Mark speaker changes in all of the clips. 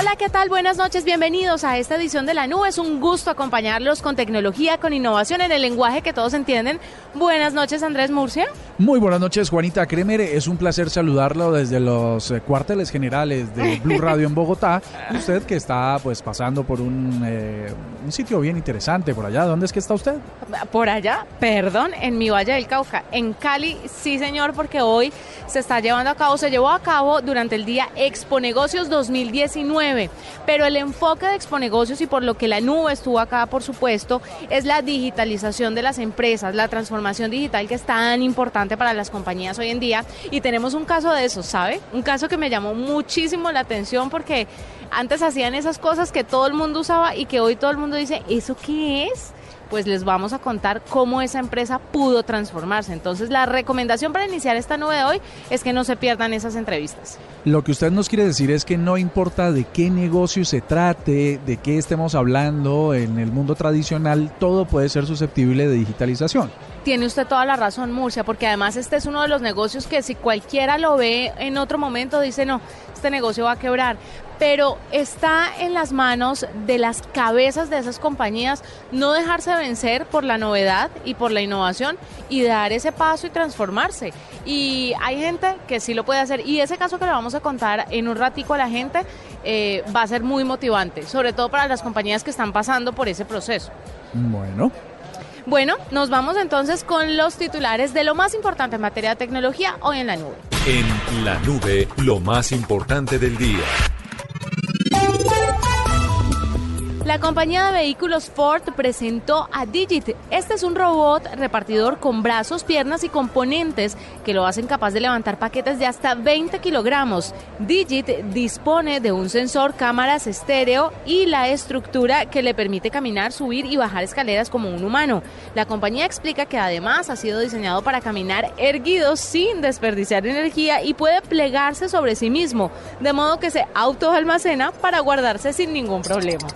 Speaker 1: Hola, ¿qué tal? Buenas noches, bienvenidos a esta edición de La Nube. Es un gusto acompañarlos con tecnología, con innovación en el lenguaje que todos entienden. Buenas noches, Andrés Murcia.
Speaker 2: Muy buenas noches, Juanita Kremer. Es un placer saludarlo desde los eh, cuarteles generales de Blue Radio en Bogotá. Usted que está pues pasando por un, eh, un sitio bien interesante por allá. ¿Dónde es que está usted?
Speaker 1: Por allá, perdón, en mi Valle del Cauca. En Cali, sí señor, porque hoy se está llevando a cabo, se llevó a cabo durante el día Expo Negocios 2019. Pero el enfoque de Expo Negocios y por lo que la nube estuvo acá, por supuesto, es la digitalización de las empresas, la transformación digital que es tan importante para las compañías hoy en día. Y tenemos un caso de eso, ¿sabe? Un caso que me llamó muchísimo la atención porque antes hacían esas cosas que todo el mundo usaba y que hoy todo el mundo dice, ¿eso qué es? Pues les vamos a contar cómo esa empresa pudo transformarse. Entonces, la recomendación para iniciar esta nube de hoy es que no se pierdan esas entrevistas.
Speaker 2: Lo que usted nos quiere decir es que no importa de qué negocio se trate, de qué estemos hablando en el mundo tradicional, todo puede ser susceptible de digitalización.
Speaker 1: Tiene usted toda la razón, Murcia, porque además este es uno de los negocios que si cualquiera lo ve en otro momento dice, no, este negocio va a quebrar. Pero está en las manos de las cabezas de esas compañías no dejarse vencer por la novedad y por la innovación y dar ese paso y transformarse. Y hay gente que sí lo puede hacer. Y ese caso que le vamos a contar en un ratico a la gente eh, va a ser muy motivante, sobre todo para las compañías que están pasando por ese proceso.
Speaker 2: Bueno.
Speaker 1: Bueno, nos vamos entonces con los titulares de lo más importante en materia de tecnología hoy en la nube.
Speaker 3: En La Nube, lo más importante del día.
Speaker 1: La compañía de vehículos Ford presentó a Digit. Este es un robot repartidor con brazos, piernas y componentes que lo hacen capaz de levantar paquetes de hasta 20 kilogramos. Digit dispone de un sensor, cámaras estéreo y la estructura que le permite caminar, subir y bajar escaleras como un humano. La compañía explica que además ha sido diseñado para caminar erguido sin desperdiciar energía y puede plegarse sobre sí mismo, de modo que se autoalmacena para guardarse sin ningún problema.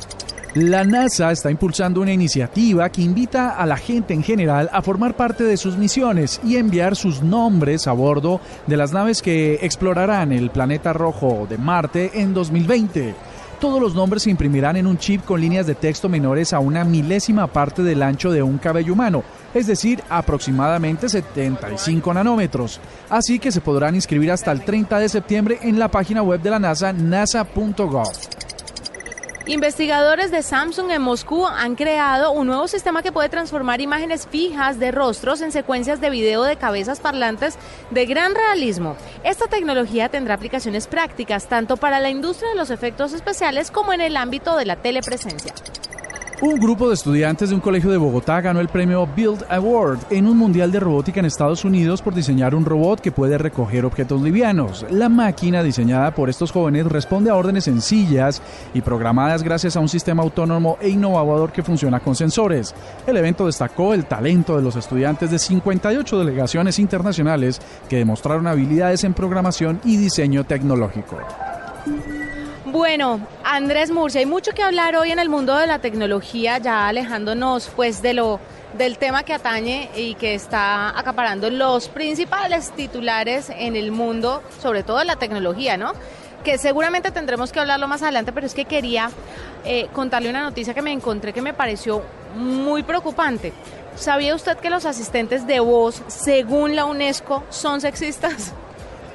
Speaker 2: La NASA está impulsando una iniciativa que invita a la gente en general a formar parte de sus misiones y enviar sus nombres a bordo de las naves que explorarán el planeta rojo de Marte en 2020. Todos los nombres se imprimirán en un chip con líneas de texto menores a una milésima parte del ancho de un cabello humano, es decir, aproximadamente 75 nanómetros. Así que se podrán inscribir hasta el 30 de septiembre en la página web de la NASA, nasa.gov.
Speaker 1: Investigadores de Samsung en Moscú han creado un nuevo sistema que puede transformar imágenes fijas de rostros en secuencias de video de cabezas parlantes de gran realismo. Esta tecnología tendrá aplicaciones prácticas tanto para la industria de los efectos especiales como en el ámbito de la telepresencia.
Speaker 2: Un grupo de estudiantes de un colegio de Bogotá ganó el premio Build Award en un mundial de robótica en Estados Unidos por diseñar un robot que puede recoger objetos livianos. La máquina diseñada por estos jóvenes responde a órdenes sencillas y programadas gracias a un sistema autónomo e innovador que funciona con sensores. El evento destacó el talento de los estudiantes de 58 delegaciones internacionales que demostraron habilidades en programación y diseño tecnológico.
Speaker 1: Bueno, Andrés Murcia, hay mucho que hablar hoy en el mundo de la tecnología, ya alejándonos pues de lo del tema que atañe y que está acaparando los principales titulares en el mundo, sobre todo de la tecnología, ¿no? Que seguramente tendremos que hablarlo más adelante, pero es que quería eh, contarle una noticia que me encontré que me pareció muy preocupante. ¿Sabía usted que los asistentes de voz, según la UNESCO, son sexistas?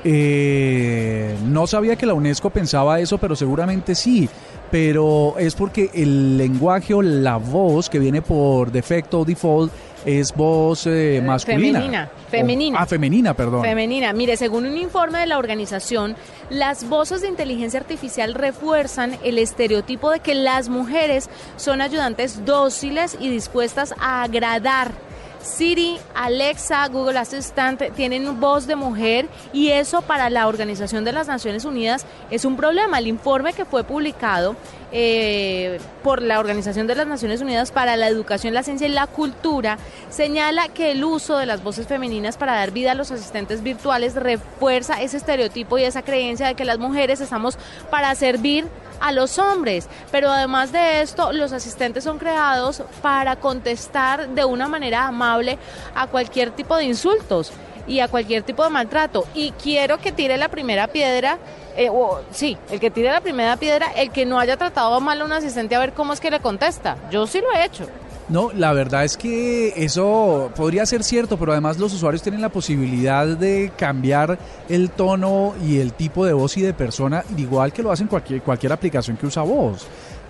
Speaker 2: Eh, no sabía que la UNESCO pensaba eso, pero seguramente sí. Pero es porque el lenguaje o la voz que viene por defecto o default es voz eh, masculina.
Speaker 1: Femenina, femenina.
Speaker 2: ah, femenina, perdón.
Speaker 1: Femenina. Mire, según un informe de la organización, las voces de inteligencia artificial refuerzan el estereotipo de que las mujeres son ayudantes dóciles y dispuestas a agradar Siri, Alexa, Google Assistant tienen voz de mujer y eso para la Organización de las Naciones Unidas es un problema. El informe que fue publicado eh, por la Organización de las Naciones Unidas para la Educación, la Ciencia y la Cultura señala que el uso de las voces femeninas para dar vida a los asistentes virtuales refuerza ese estereotipo y esa creencia de que las mujeres estamos para servir a los hombres. Pero además de esto, los asistentes son creados para contestar de una manera amable a cualquier tipo de insultos y a cualquier tipo de maltrato. Y quiero que tire la primera piedra, eh, sí, el que tire la primera piedra, el que no haya tratado mal a un asistente a ver cómo es que le contesta. Yo sí lo he hecho.
Speaker 2: No, la verdad es que eso podría ser cierto, pero además los usuarios tienen la posibilidad de cambiar el tono y el tipo de voz y de persona, igual que lo hacen cualquier, cualquier aplicación que usa voz.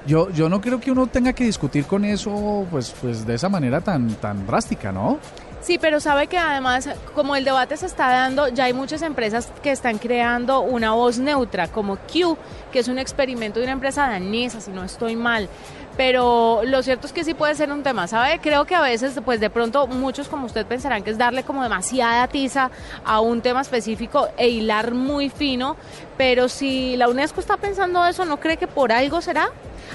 Speaker 2: Yo, yo no creo que uno tenga que discutir con eso pues, pues de esa manera tan, tan drástica, ¿no?
Speaker 1: Sí, pero sabe que además, como el debate se está dando, ya hay muchas empresas que están creando una voz neutra, como Q, que es un experimento de una empresa danesa, si no estoy mal pero lo cierto es que sí puede ser un tema, ¿sabe? Creo que a veces, pues de pronto muchos como usted pensarán que es darle como demasiada tiza a un tema específico e hilar muy fino, pero si la UNESCO está pensando eso, ¿no cree que por algo será?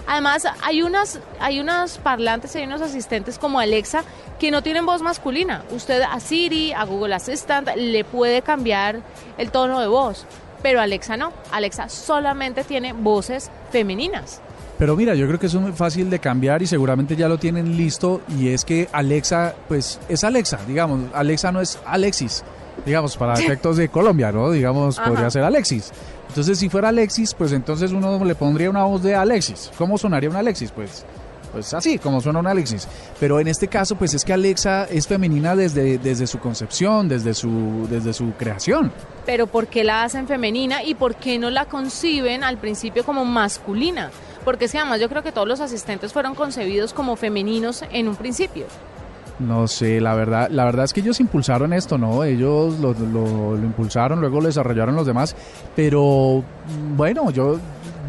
Speaker 1: Además, hay unas, hay unos parlantes, hay unos asistentes como Alexa que no tienen voz masculina. Usted a Siri, a Google Assistant le puede cambiar el tono de voz, pero Alexa no. Alexa solamente tiene voces femeninas.
Speaker 2: Pero mira, yo creo que eso es muy fácil de cambiar y seguramente ya lo tienen listo y es que Alexa, pues es Alexa, digamos, Alexa no es Alexis, digamos, para efectos de Colombia, ¿no? Digamos, podría ser Alexis. Entonces, si fuera Alexis, pues entonces uno le pondría una voz de Alexis. ¿Cómo sonaría un Alexis? Pues pues así como suena un Alexis. Pero en este caso, pues es que Alexa es femenina desde, desde su concepción, desde su, desde su creación.
Speaker 1: Pero ¿por qué la hacen femenina y por qué no la conciben al principio como masculina? Porque es que además yo creo que todos los asistentes fueron concebidos como femeninos en un principio.
Speaker 2: No sé, la verdad, la verdad es que ellos impulsaron esto, ¿no? Ellos lo, lo, lo impulsaron, luego lo desarrollaron los demás, pero bueno, yo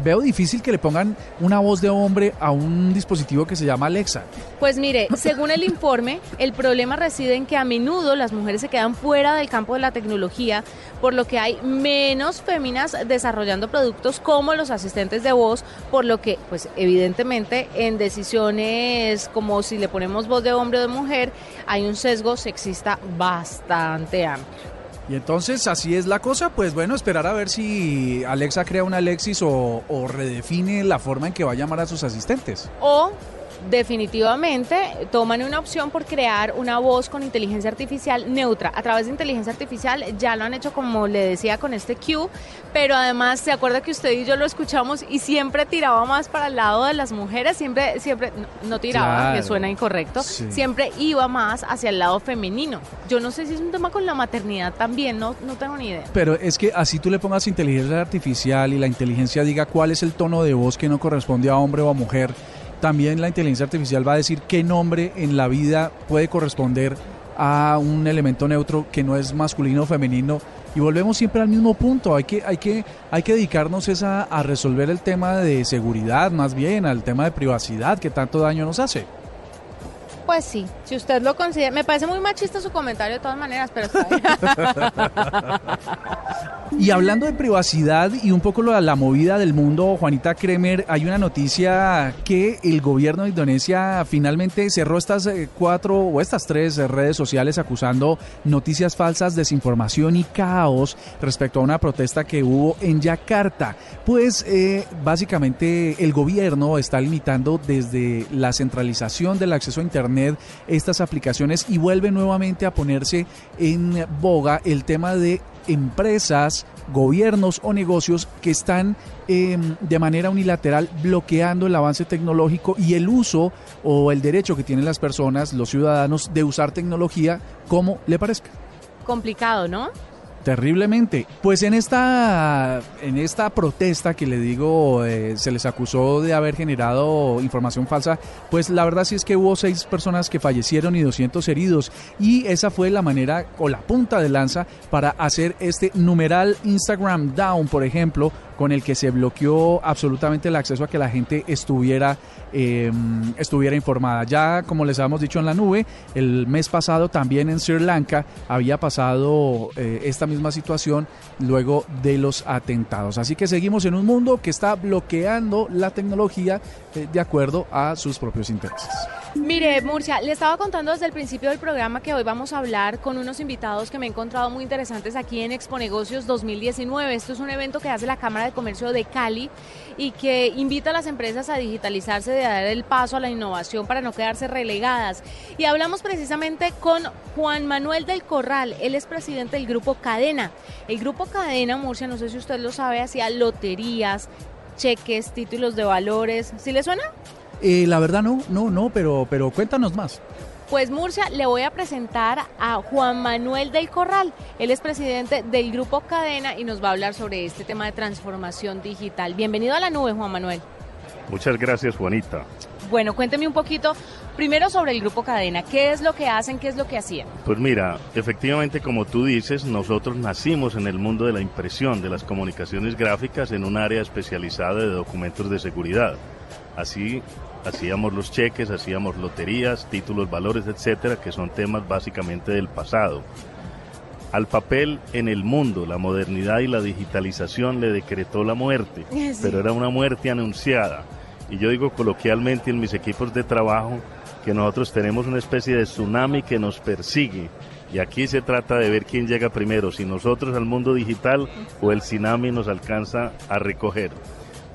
Speaker 2: veo difícil que le pongan una voz de hombre a un dispositivo que se llama Alexa.
Speaker 1: Pues mire, según el informe, el problema reside en que a menudo las mujeres se quedan fuera del campo de la tecnología, por lo que hay menos féminas desarrollando productos como los asistentes de voz, por lo que, pues evidentemente, en decisiones como si le ponemos voz de hombre o de mujer, hay un sesgo sexista bastante amplio.
Speaker 2: Y entonces así es la cosa, pues bueno, esperar a ver si Alexa crea un Alexis o, o redefine la forma en que va a llamar a sus asistentes.
Speaker 1: O definitivamente toman una opción por crear una voz con inteligencia artificial neutra. A través de inteligencia artificial ya lo han hecho como le decía con este Q, pero además se acuerda que usted y yo lo escuchamos y siempre tiraba más para el lado de las mujeres, siempre, siempre, no, tiraba, que suena incorrecto, siempre iba más hacia el lado femenino. Yo no sé si es un tema con la maternidad también, no, no tengo ni idea.
Speaker 2: Pero es que así tú le pongas inteligencia artificial y la inteligencia diga cuál es el tono de voz que no corresponde a hombre o a mujer también la inteligencia artificial va a decir qué nombre en la vida puede corresponder a un elemento neutro que no es masculino o femenino y volvemos siempre al mismo punto. Hay que, hay que, hay que dedicarnos esa, a resolver el tema de seguridad, más bien, al tema de privacidad que tanto daño nos hace.
Speaker 1: Pues sí, si usted lo considera. Me parece muy machista su comentario de todas maneras, pero está
Speaker 2: Y hablando de privacidad y un poco la, la movida del mundo, Juanita Kremer, hay una noticia que el gobierno de Indonesia finalmente cerró estas eh, cuatro o estas tres redes sociales acusando noticias falsas, desinformación y caos respecto a una protesta que hubo en Yakarta. Pues eh, básicamente el gobierno está limitando desde la centralización del acceso a Internet estas aplicaciones y vuelve nuevamente a ponerse en boga el tema de empresas, gobiernos o negocios que están em, de manera unilateral bloqueando el avance tecnológico y el uso o el derecho que tienen las personas, los ciudadanos, de usar tecnología como le parezca.
Speaker 1: Complicado, ¿no?
Speaker 2: Terriblemente. Pues en esta, en esta protesta que le digo eh, se les acusó de haber generado información falsa, pues la verdad sí es que hubo seis personas que fallecieron y 200 heridos. Y esa fue la manera o la punta de lanza para hacer este numeral Instagram Down, por ejemplo, con el que se bloqueó absolutamente el acceso a que la gente estuviera, em, estuviera informada. Ya, como les habíamos dicho en la nube, el mes pasado también en Sri Lanka había pasado eh, esta misma situación luego de los atentados. Así que seguimos en un mundo que está bloqueando la tecnología eh, de acuerdo a sus propios intereses.
Speaker 1: Mire, Murcia, le estaba contando desde el principio del programa que hoy vamos a hablar con unos invitados que me he encontrado muy interesantes aquí en Expo Negocios 2019. Esto es un evento que hace la Cámara de Comercio de Cali y que invita a las empresas a digitalizarse, de dar el paso a la innovación para no quedarse relegadas. Y hablamos precisamente con Juan Manuel del Corral, él es presidente del Grupo Cadena. El Grupo Cadena, Murcia, no sé si usted lo sabe, hacía loterías, cheques, títulos de valores. ¿Sí le suena?
Speaker 2: Eh, la verdad no, no, no, pero, pero cuéntanos más.
Speaker 1: Pues Murcia, le voy a presentar a Juan Manuel del Corral. Él es presidente del Grupo Cadena y nos va a hablar sobre este tema de transformación digital. Bienvenido a la nube, Juan Manuel.
Speaker 4: Muchas gracias, Juanita.
Speaker 1: Bueno, cuénteme un poquito primero sobre el Grupo Cadena. ¿Qué es lo que hacen? ¿Qué es lo que hacían?
Speaker 4: Pues mira, efectivamente, como tú dices, nosotros nacimos en el mundo de la impresión, de las comunicaciones gráficas, en un área especializada de documentos de seguridad. Así hacíamos los cheques, hacíamos loterías, títulos, valores, etcétera, que son temas básicamente del pasado. Al papel en el mundo, la modernidad y la digitalización le decretó la muerte, pero era una muerte anunciada. Y yo digo coloquialmente en mis equipos de trabajo que nosotros tenemos una especie de tsunami que nos persigue. Y aquí se trata de ver quién llega primero, si nosotros al mundo digital o el tsunami nos alcanza a recoger.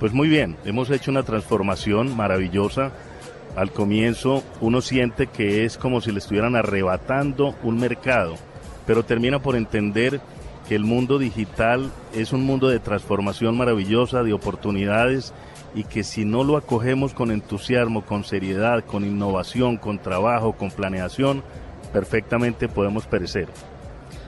Speaker 4: Pues muy bien, hemos hecho una transformación maravillosa. Al comienzo uno siente que es como si le estuvieran arrebatando un mercado, pero termina por entender que el mundo digital es un mundo de transformación maravillosa, de oportunidades y que si no lo acogemos con entusiasmo, con seriedad, con innovación, con trabajo, con planeación, perfectamente podemos perecer.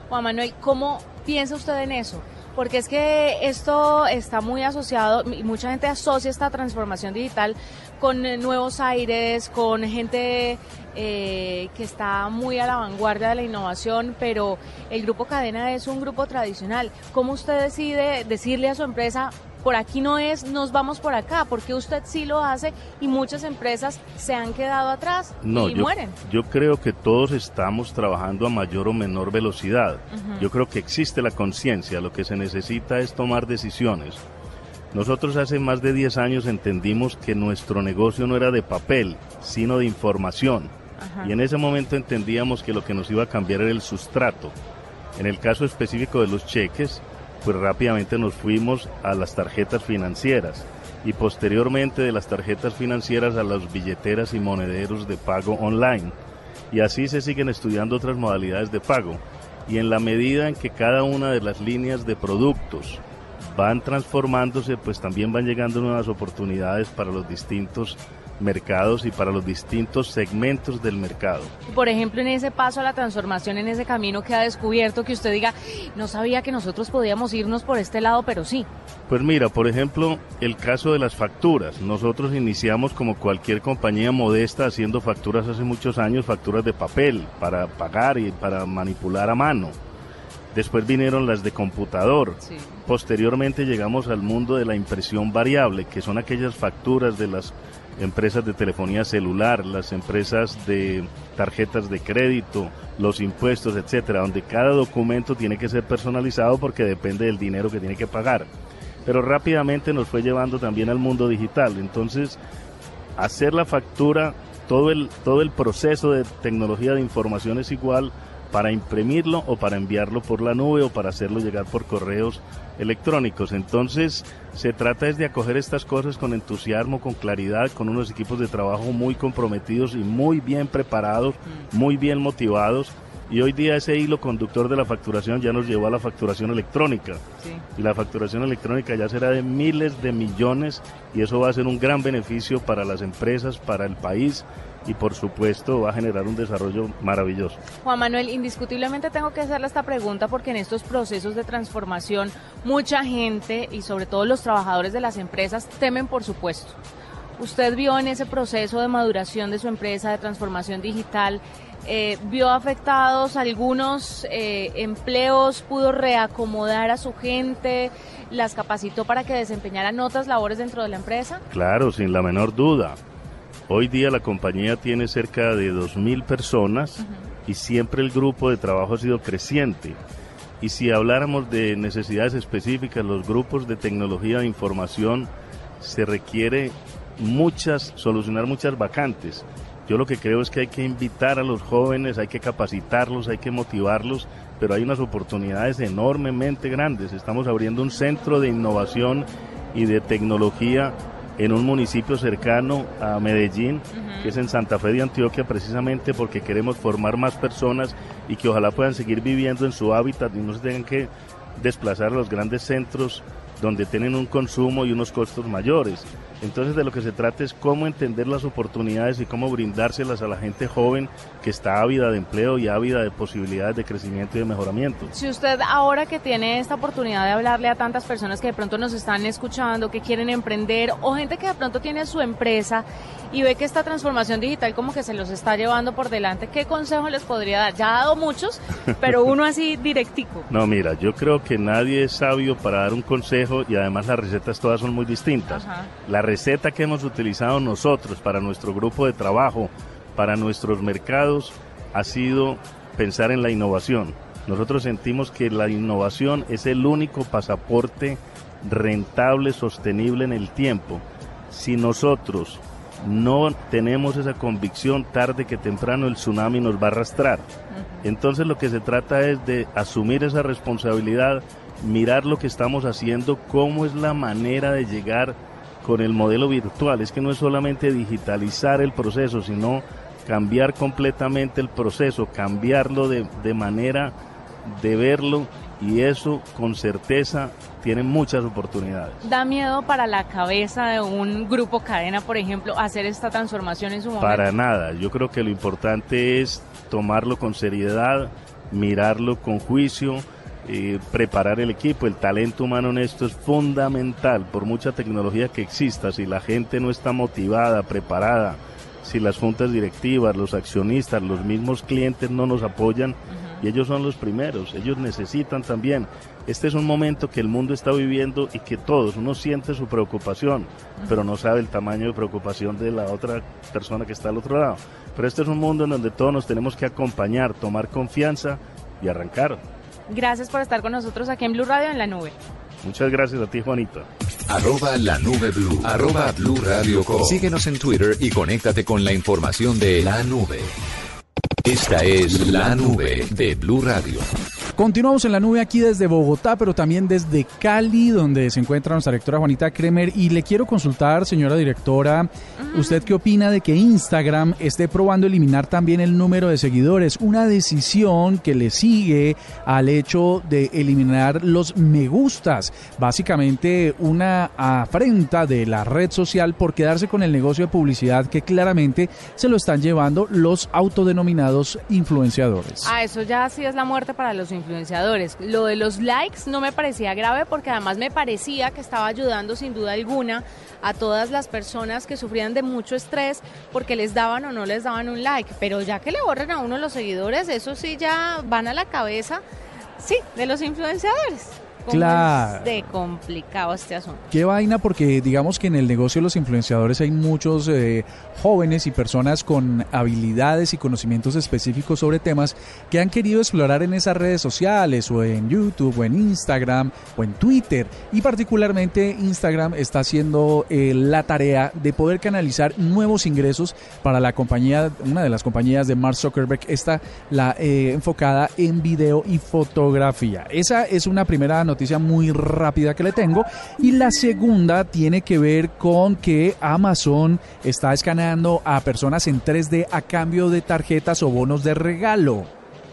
Speaker 1: Juan Manuel, ¿cómo piensa usted en eso? Porque es que esto está muy asociado y mucha gente asocia esta transformación digital con eh, nuevos aires, con gente eh, que está muy a la vanguardia de la innovación, pero el grupo Cadena es un grupo tradicional. ¿Cómo usted decide decirle a su empresa, por aquí no es, nos vamos por acá, porque usted sí lo hace y muchas empresas se han quedado atrás y mueren.
Speaker 4: Yo creo que todos estamos trabajando a mayor o menor velocidad. Yo creo que existe la conciencia, lo que se necesita es tomar decisiones. Nosotros hace más de 10 años entendimos que nuestro negocio no era de papel, sino de información. Y en ese momento entendíamos que lo que nos iba a cambiar era el sustrato. En el caso específico de los cheques, pues rápidamente nos fuimos a las tarjetas financieras y posteriormente de las tarjetas financieras a las billeteras y monederos de pago online. Y así se siguen estudiando otras modalidades de pago. Y en la medida en que cada una de las líneas de productos van transformándose, pues también van llegando nuevas oportunidades para los distintos mercados y para los distintos segmentos del mercado.
Speaker 1: Por ejemplo, en ese paso a la transformación, en ese camino que ha descubierto, que usted diga, no sabía que nosotros podíamos irnos por este lado, pero sí.
Speaker 4: Pues mira, por ejemplo, el caso de las facturas. Nosotros iniciamos como cualquier compañía modesta haciendo facturas hace muchos años, facturas de papel para pagar y para manipular a mano. Después vinieron las de computador. Posteriormente llegamos al mundo de la impresión variable, que son aquellas facturas de las empresas de telefonía celular, las empresas de tarjetas de crédito, los impuestos, etcétera, donde cada documento tiene que ser personalizado porque depende del dinero que tiene que pagar. Pero rápidamente nos fue llevando también al mundo digital. Entonces, hacer la factura, todo el, todo el proceso de tecnología de información es igual para imprimirlo o para enviarlo por la nube o para hacerlo llegar por correos electrónicos. Entonces, se trata es de acoger estas cosas con entusiasmo, con claridad, con unos equipos de trabajo muy comprometidos y muy bien preparados, muy bien motivados Y hoy día ese hilo conductor de la facturación ya nos llevó a la facturación electrónica.
Speaker 1: Sí.
Speaker 4: Y la facturación electrónica ya será de miles de millones y eso va a ser un gran beneficio para las empresas, para el país y por supuesto va a generar un desarrollo maravilloso.
Speaker 1: Juan Manuel, indiscutiblemente tengo que hacerle esta pregunta porque en estos procesos de transformación mucha gente y sobre todo los trabajadores de las empresas temen por supuesto. Usted vio en ese proceso de maduración de su empresa, de transformación digital, eh, vio afectados algunos eh, empleos, pudo reacomodar a su gente, las capacitó para que desempeñaran otras labores dentro de la empresa.
Speaker 4: Claro, sin la menor duda. Hoy día la compañía tiene cerca de 2.000 personas y siempre el grupo de trabajo ha sido creciente. Y si habláramos de necesidades específicas, los grupos de tecnología de información se requiere muchas, solucionar muchas vacantes. Yo lo que creo es que hay que invitar a los jóvenes, hay que capacitarlos, hay que motivarlos, pero hay unas oportunidades enormemente grandes. Estamos abriendo un centro de innovación y de tecnología en un municipio cercano a Medellín, que es en Santa Fe de Antioquia, precisamente porque queremos formar más personas y que ojalá puedan seguir viviendo en su hábitat y no se tengan que desplazar a los grandes centros donde tienen un consumo y unos costos mayores. Entonces de lo que se trata es cómo entender las oportunidades y cómo brindárselas a la gente joven que está ávida de empleo y ávida de posibilidades de crecimiento y de mejoramiento.
Speaker 1: Si usted ahora que tiene esta oportunidad de hablarle a tantas personas que de pronto nos están escuchando, que quieren emprender o gente que de pronto tiene su empresa y ve que esta transformación digital como que se los está llevando por delante, ¿qué consejo les podría dar? Ya ha dado muchos, pero uno así directico.
Speaker 4: No, mira, yo creo que nadie es sabio para dar un consejo y además las recetas todas son muy distintas.
Speaker 1: Ajá.
Speaker 4: La receta que hemos utilizado nosotros para nuestro grupo de trabajo, para nuestros mercados, ha sido pensar en la innovación. Nosotros sentimos que la innovación es el único pasaporte rentable, sostenible en el tiempo. Si nosotros no tenemos esa convicción, tarde que temprano el tsunami nos va a arrastrar. Entonces lo que se trata es de asumir esa responsabilidad, mirar lo que estamos haciendo, cómo es la manera de llegar con el modelo virtual. Es que no es solamente digitalizar el proceso, sino cambiar completamente el proceso, cambiarlo de, de manera de verlo y eso con certeza tiene muchas oportunidades.
Speaker 1: ¿Da miedo para la cabeza de un grupo cadena, por ejemplo, hacer esta transformación en su momento?
Speaker 4: Para nada, yo creo que lo importante es tomarlo con seriedad, mirarlo con juicio, eh, preparar el equipo. El talento humano en esto es fundamental, por mucha tecnología que exista, si la gente no está motivada, preparada, si las juntas directivas, los accionistas, los mismos clientes no nos apoyan, y ellos son los primeros, ellos necesitan también. Este es un momento que el mundo está viviendo y que todos, uno siente su preocupación, pero no sabe el tamaño de preocupación de la otra persona que está al otro lado. Pero este es un mundo en donde todos nos tenemos que acompañar, tomar confianza y arrancar.
Speaker 1: Gracias por estar con nosotros aquí en Blue Radio en la nube.
Speaker 4: Muchas gracias a ti, Juanita.
Speaker 3: Arroba la nube blue. Arroba blue radio com. Síguenos en Twitter y conéctate con la información de la nube. Esta es la nube de Blue Radio.
Speaker 2: Continuamos en la nube aquí desde Bogotá, pero también desde Cali, donde se encuentra nuestra directora Juanita Kremer. Y le quiero consultar, señora directora, ¿usted qué opina de que Instagram esté probando eliminar también el número de seguidores? Una decisión que le sigue al hecho de eliminar los me gustas. Básicamente una afrenta de la red social por quedarse con el negocio de publicidad que claramente se lo están llevando los autodenominados influenciadores.
Speaker 1: Ah, eso ya sí es la muerte para los influenciadores. Lo de los likes no me parecía grave porque además me parecía que estaba ayudando sin duda alguna a todas las personas que sufrían de mucho estrés porque les daban o no les daban un like. Pero ya que le borren a uno los seguidores, eso sí ya van a la cabeza, sí, de los influenciadores. ¿Cómo
Speaker 2: Claro.
Speaker 1: es de complicado este asunto.
Speaker 2: Qué vaina, porque digamos que en el negocio de los influenciadores hay muchos eh, jóvenes y personas con habilidades y conocimientos específicos sobre temas que han querido explorar en esas redes sociales o en YouTube o en Instagram o en Twitter. Y particularmente Instagram está haciendo eh, la tarea de poder canalizar nuevos ingresos para la compañía, una de las compañías de Mark Zuckerberg, está la eh, enfocada en video y fotografía. Esa es una primera noticia muy rápida que le tengo. Y la segunda tiene que ver con que Amazon está escaneando a personas en 3D a cambio de tarjetas o bonos de regalo.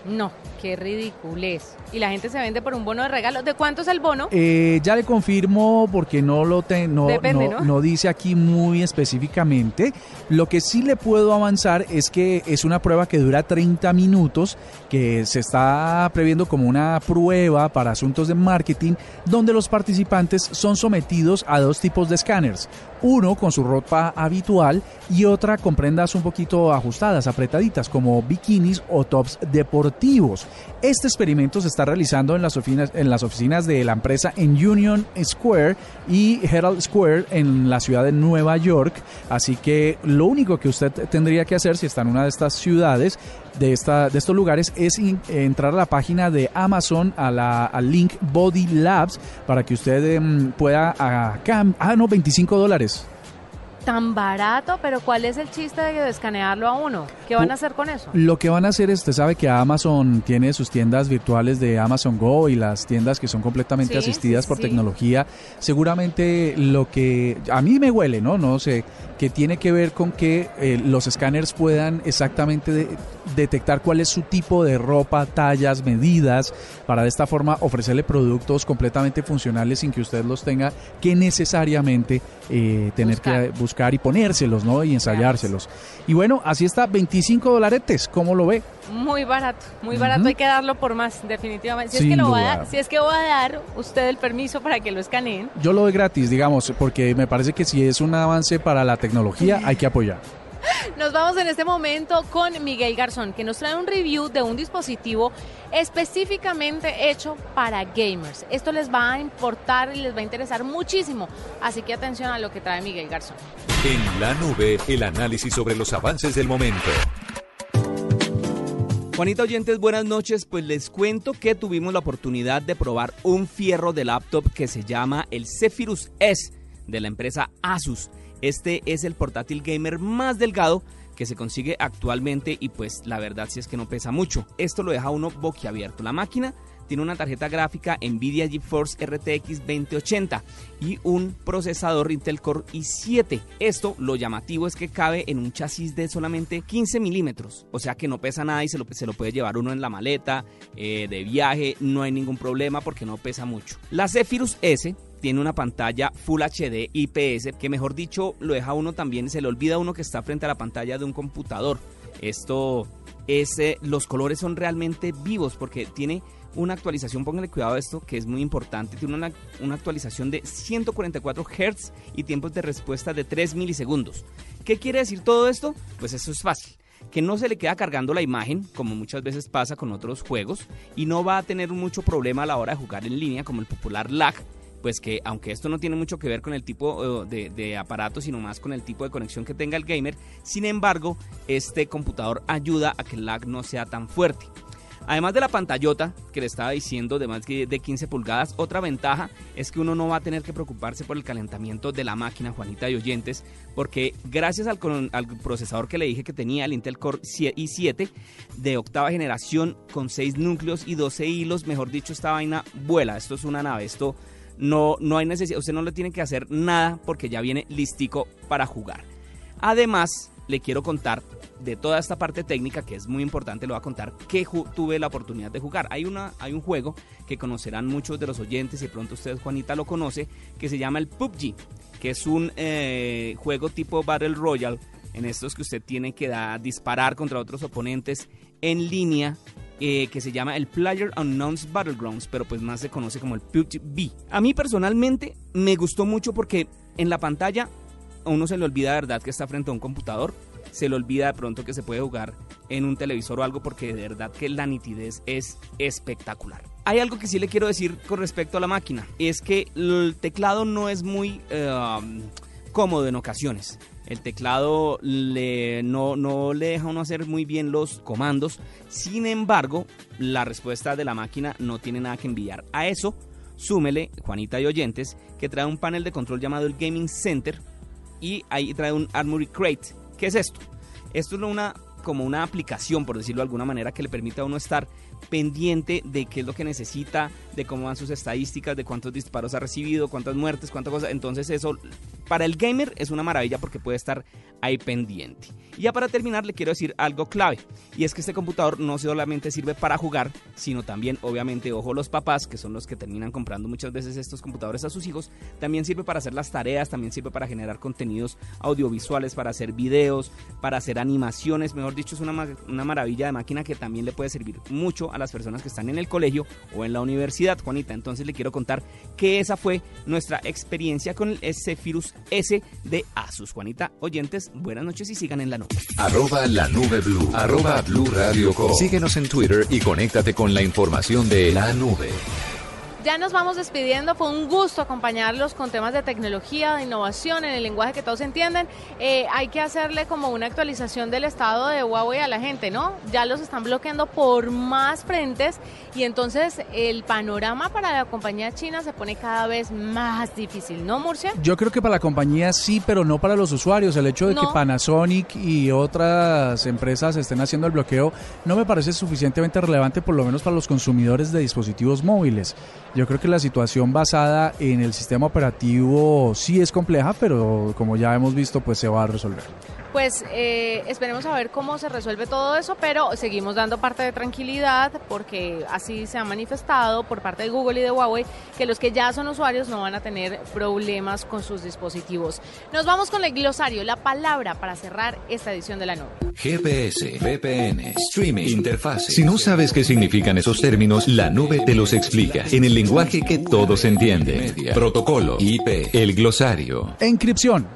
Speaker 1: No, qué ridiculez. Y la gente se vende por un bono de regalo. ¿De cuánto es el bono?
Speaker 2: Eh, ya le confirmo porque no lo te- no,
Speaker 1: Depende,
Speaker 2: no-
Speaker 1: ¿no?
Speaker 2: no dice aquí muy específicamente. Lo que sí le puedo avanzar es que es una prueba que dura 30 minutos, que se está previendo como una prueba para asuntos de marketing, donde los participantes son sometidos a dos tipos de escáneres. Uno con su ropa habitual y otra con prendas un poquito ajustadas, apretaditas, como bikinis o tops deportivos. Este experimento se está realizando en las oficinas, en las oficinas de la empresa en Union Square y Herald Square en la ciudad de Nueva York. Así que lo único que usted tendría que hacer si está en una de estas ciudades, de, esta, de estos lugares, es entrar a la página de Amazon, a la, al link Body Labs, para que usted em, pueda... acá- ah, no, 25 dólares.
Speaker 1: Tan barato, pero ¿cuál es el chiste de escanearlo a uno? ¿Qué van a hacer con eso?
Speaker 2: Lo que van a hacer es, usted sabe que Amazon tiene sus tiendas virtuales de Amazon Go y las tiendas que son completamente
Speaker 1: Sí,
Speaker 2: asistidas
Speaker 1: sí,
Speaker 2: por
Speaker 1: sí.
Speaker 2: tecnología. Seguramente lo que a mí me huele, ¿no? No sé, que tiene que ver con que eh, los escáneres puedan exactamente de- detectar cuál es su tipo de ropa, tallas, medidas, para de esta forma ofrecerle productos completamente funcionales sin que usted los tenga que necesariamente eh, tener
Speaker 1: Buscar.
Speaker 2: que buscar y ponérselos, ¿no? Y ensayárselos. Y bueno, así está, 25 dolaretes, ¿cómo lo ve?
Speaker 1: Muy barato, muy barato. Hay que darlo por más, definitivamente. Si es, que lo va a dar, si es que va a dar usted el permiso para que lo escaneen.
Speaker 2: Yo lo doy gratis, digamos, porque me parece que si es un avance para la tecnología, hay que apoyar.
Speaker 1: Nos vamos en este momento con Miguel Garzón, que nos trae un review de un dispositivo específicamente hecho para gamers. Esto les va a importar y les va a interesar muchísimo. Así que atención a lo que trae Miguel Garzón.
Speaker 3: En la nube, el análisis sobre los avances del momento.
Speaker 5: Juanita Oyentes, buenas noches. Pues les cuento que tuvimos la oportunidad de probar un fierro de laptop que se llama el Zephyrus S de la empresa Asus. Este es el portátil gamer más delgado que se consigue actualmente y pues la verdad sí es que no pesa mucho. Esto lo deja uno boquiabierto. La máquina tiene una tarjeta gráfica Nvidia GeForce RTX 2080 y un procesador Intel Core i7. Esto, lo llamativo es que cabe en un chasis de solamente 15 milímetros, o sea que no pesa nada y se lo, se lo puede llevar uno en la maleta, eh, de viaje, no hay ningún problema porque no pesa mucho. La Zephyrus S tiene una pantalla Full HD IPS que mejor dicho lo deja uno también, se le olvida a uno que está frente a la pantalla de un computador. Esto es, eh, los colores son realmente vivos porque tiene una actualización, pónganle cuidado a esto, que es muy importante. Tiene una, una actualización de 144 Hz y tiempos de respuesta de 3 milisegundos. ¿Qué quiere decir todo esto? Pues eso es fácil. Que no se le queda cargando la imagen, como muchas veces pasa con otros juegos, y no va a tener mucho problema a la hora de jugar en línea, como el popular lag, pues que aunque esto no tiene mucho que ver con el tipo de, aparato, sino más con el tipo de conexión que tenga el gamer, sin embargo, este computador ayuda a que el lag no sea tan fuerte. Además de la pantallota que le estaba diciendo de más de 15 pulgadas, otra ventaja es que uno no va a tener que preocuparse por el calentamiento de la máquina, Juanita y oyentes, porque gracias al, al procesador que le dije que tenía, el Intel Core i7 de octava generación con 6 núcleos y 12 hilos, mejor dicho, esta vaina vuela, esto es una nave, esto no, no hay necesidad, usted no le tiene que hacer nada porque ya viene listico para jugar. Además, le quiero contar de toda esta parte técnica que es muy importante, le voy a contar que tuve la oportunidad de jugar. Hay, una, hay un juego que conocerán muchos de los oyentes y pronto usted, Juanita, lo conoce, que se llama el PUBG, que es un eh, juego tipo Battle Royale, en estos que usted tiene que da- disparar contra otros oponentes en línea eh, que se llama el Player Unknown's Battlegrounds, pero pues más se conoce como el PUBG. A mí personalmente me gustó mucho porque en la pantalla a uno se le olvida de verdad que está frente a un computador, se le olvida de pronto que se puede jugar en un televisor o algo porque de verdad que la nitidez es espectacular. Hay algo que sí le quiero decir con respecto a la máquina, es que el teclado no es muy eh, cómodo en ocasiones. El teclado le, no, no le deja uno hacer muy bien los comandos. Sin embargo, la respuesta de la máquina no tiene nada que envidiar. A eso, súmele, Juanita y oyentes, que trae un panel de control llamado el Gaming Center y ahí trae un Armory Crate. ¿Qué es esto? Esto es una como una aplicación, por decirlo de alguna manera, que le permite a uno estar pendiente de qué es lo que necesita, de cómo van sus estadísticas, de cuántos disparos ha recibido, cuántas muertes, cuántas cosas. Entonces eso para el gamer es una maravilla porque puede estar ahí pendiente. Y ya para terminar le quiero decir algo clave y es que este computador no solamente sirve para jugar, sino también obviamente, ojo los papás, que son los que terminan comprando muchas veces estos computadores a sus hijos, también sirve para hacer las tareas, también sirve para generar contenidos audiovisuales, para hacer videos, para hacer animaciones, mejor dicho, es una, una maravilla de máquina que también le puede servir mucho a las personas que están en el colegio o en la universidad, Juanita. Entonces le quiero contar que esa fue nuestra experiencia con el Zephyrus S de Asus. Juanita, oyentes, buenas noches y sigan en la nube.
Speaker 3: Arroba la nube blue. Arroba blue radio com. Síguenos en Twitter y conéctate con la información de la nube.
Speaker 1: Ya nos vamos despidiendo. Fue un gusto acompañarlos con temas de tecnología, de innovación, en el lenguaje que todos entienden. Eh, hay que hacerle como una actualización del estado de Huawei a la gente, ¿no? Ya los están bloqueando por más frentes y entonces el panorama para la compañía china se pone cada vez más difícil, ¿no, Murcia?
Speaker 2: Yo creo que para la compañía sí, pero no para los usuarios. El hecho de que. Panasonic y otras empresas estén haciendo el bloqueo no me parece suficientemente relevante, por lo menos para los consumidores de dispositivos móviles. Yo creo que la situación basada en el sistema operativo sí es compleja, pero como ya hemos visto, pues se va a resolver.
Speaker 1: Pues eh, esperemos a ver cómo se resuelve todo eso, pero seguimos dando parte de tranquilidad porque así se ha manifestado por parte de Google y de Huawei que los que ya son usuarios no van a tener problemas con sus dispositivos. Nos vamos con el glosario, la palabra para cerrar esta edición de la nube.
Speaker 3: GPS, VPN, streaming, interfaz. Si no sabes qué significan esos términos, la nube te los explica en el lenguaje que todos entienden. Protocolo, IP, el glosario.
Speaker 2: Encripción.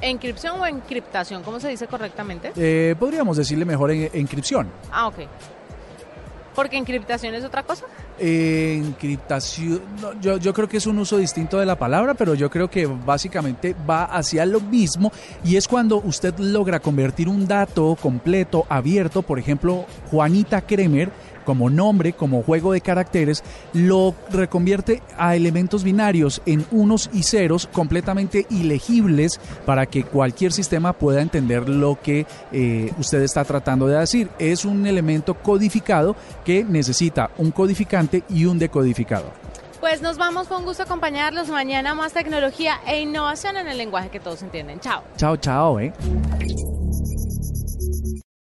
Speaker 1: ¿Encripción o encriptación? ¿Cómo se dice correctamente?
Speaker 2: Eh, podríamos decirle mejor en- encripción.
Speaker 1: Ah, ok. Porque encriptación es otra cosa.
Speaker 2: Eh, encriptación, no, yo, yo creo que es un uso distinto de la palabra, pero yo creo que básicamente va hacia lo mismo y es cuando usted logra convertir un dato completo, abierto, por ejemplo, Juanita Kremer, como nombre, como juego de caracteres, lo reconvierte a elementos binarios en unos y ceros completamente ilegibles para que cualquier sistema pueda entender lo que eh, usted está tratando de decir. Es un elemento codificado que necesita un codificante y un decodificador.
Speaker 1: Pues nos vamos con gusto a acompañarlos mañana más tecnología e innovación en el lenguaje que todos entienden. Chao.
Speaker 2: Chao, chao, eh.